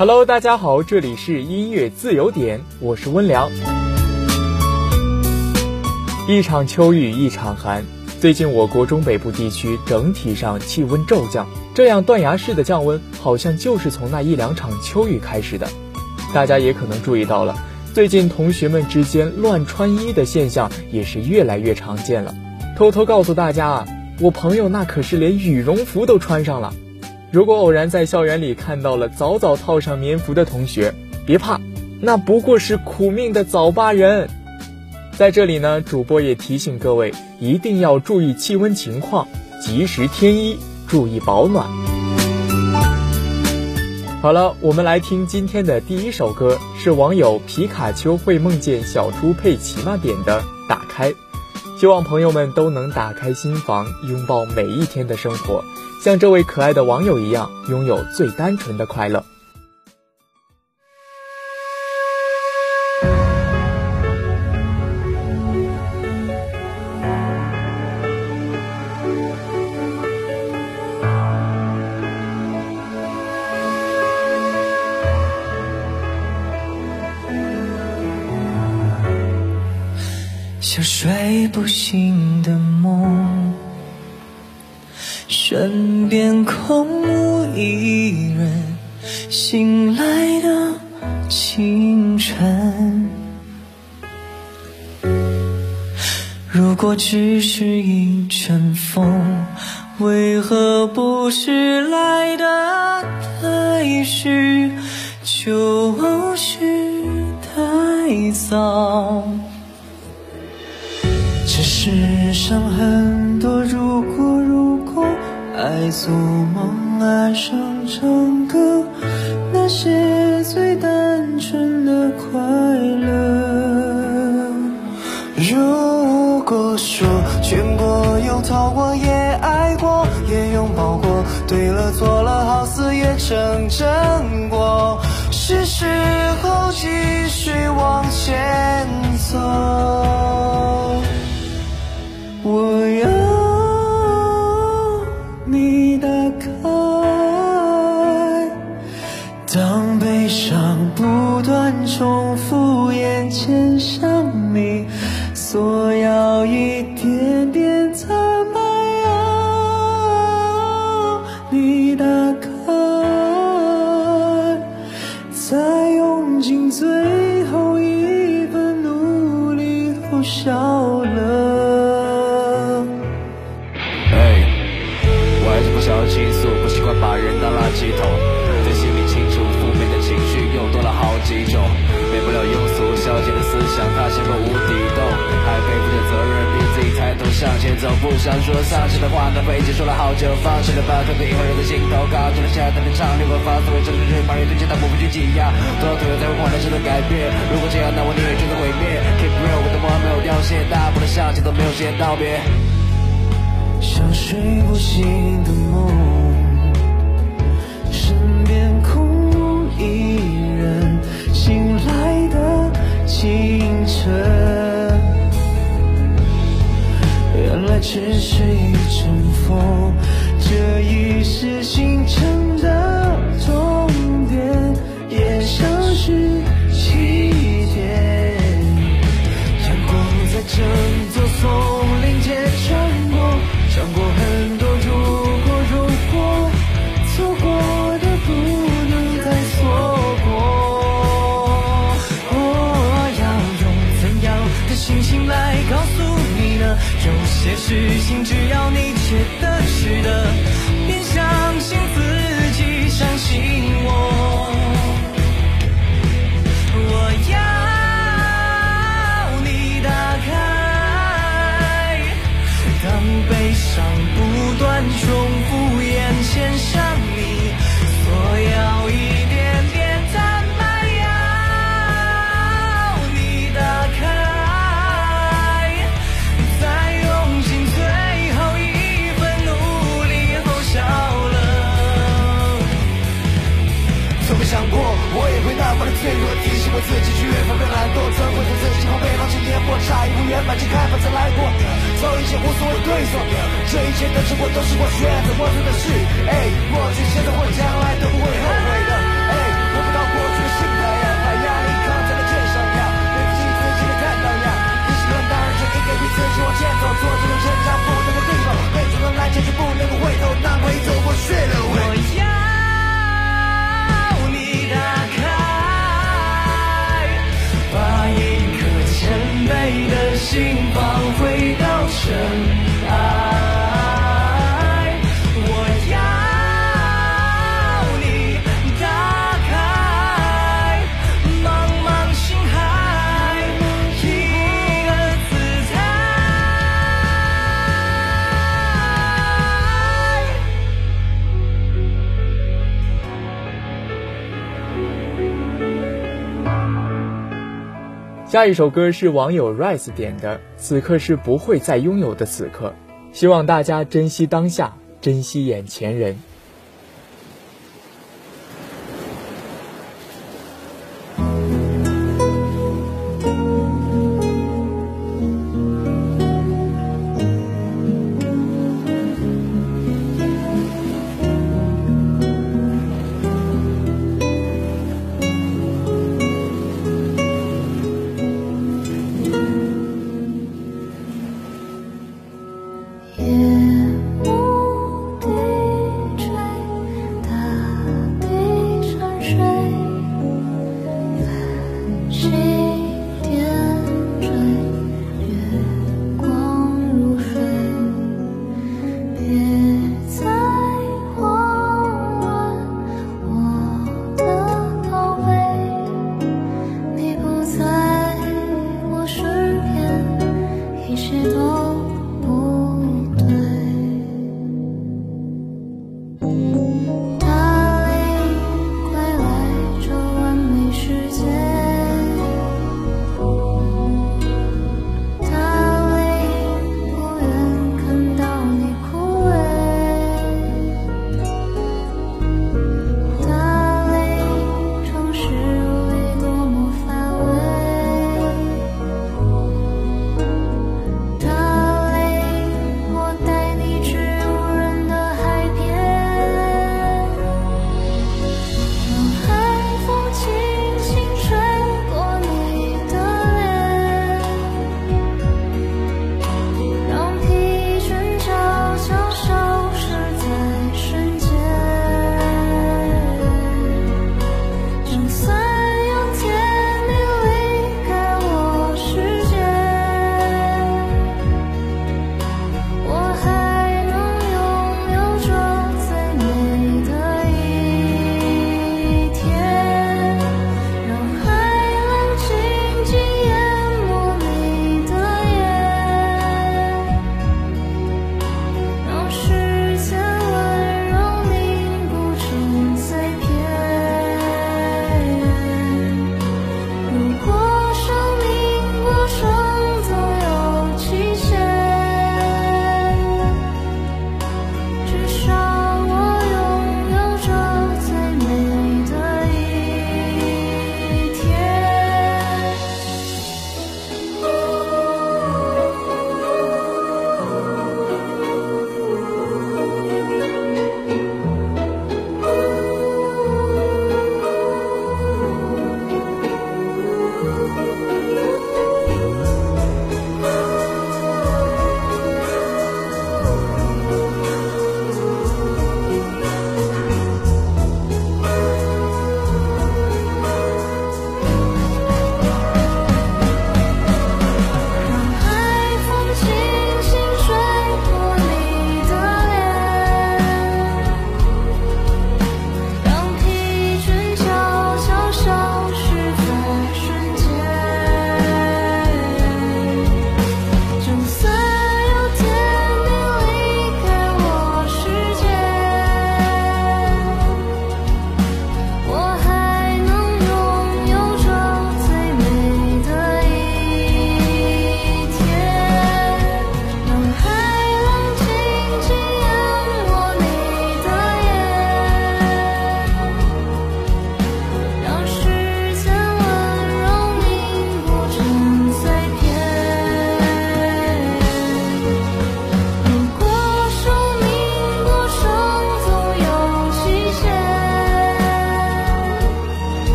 Hello，大家好，这里是音乐自由点，我是温良。一场秋雨一场寒，最近我国中北部地区整体上气温骤降，这样断崖式的降温，好像就是从那一两场秋雨开始的。大家也可能注意到了，最近同学们之间乱穿衣的现象也是越来越常见了。偷偷告诉大家啊，我朋友那可是连羽绒服都穿上了。如果偶然在校园里看到了早早套上棉服的同学，别怕，那不过是苦命的早八人。在这里呢，主播也提醒各位，一定要注意气温情况，及时添衣，注意保暖。好了，我们来听今天的第一首歌，是网友皮卡丘会梦见小猪佩奇吗点的《打开》，希望朋友们都能打开心房，拥抱每一天的生活，像这位可爱的网友一样，拥有最单纯的快乐。像睡不醒的梦，身边空无一人，醒来的清晨。如果只是一阵风，为何不是来的太迟，就是太早？想很多如果如果，爱做梦，爱上唱歌，那些最单纯的快乐。如果说见过又逃过，也爱过，也拥抱过，对了错了，好似也成真过，是时候不想说丧气的话，浪费。结束了好久，放弃了包袱被遗忘留在心头。扛住了下台的场，逆风放，从未曾畏惧。茫然对镜，它不必去挤压。多痛才会换来真的改变？如果这样，那我宁愿选择毁灭。Keep real，我的梦没有凋谢，大步的向前，都没有时间道别。像睡不醒的梦。想过，我也会那么的脆弱，提醒我自己去远方的懒惰，怎会着自己后背捞起烟火，差一步圆满去开放再来过，走一些无所谓对错，这一切的结果都是我选择，我做的事，哎，过去、现在或将来都不会后悔。Revolution. 下一首歌是网友 rise 点的此刻是不会再拥有的此刻。希望大家珍惜当下珍惜眼前人。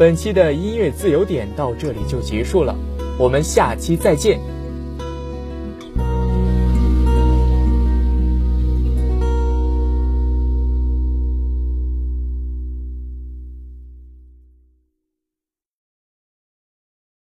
本期的音乐自由点到这里就结束了，我们下期再见。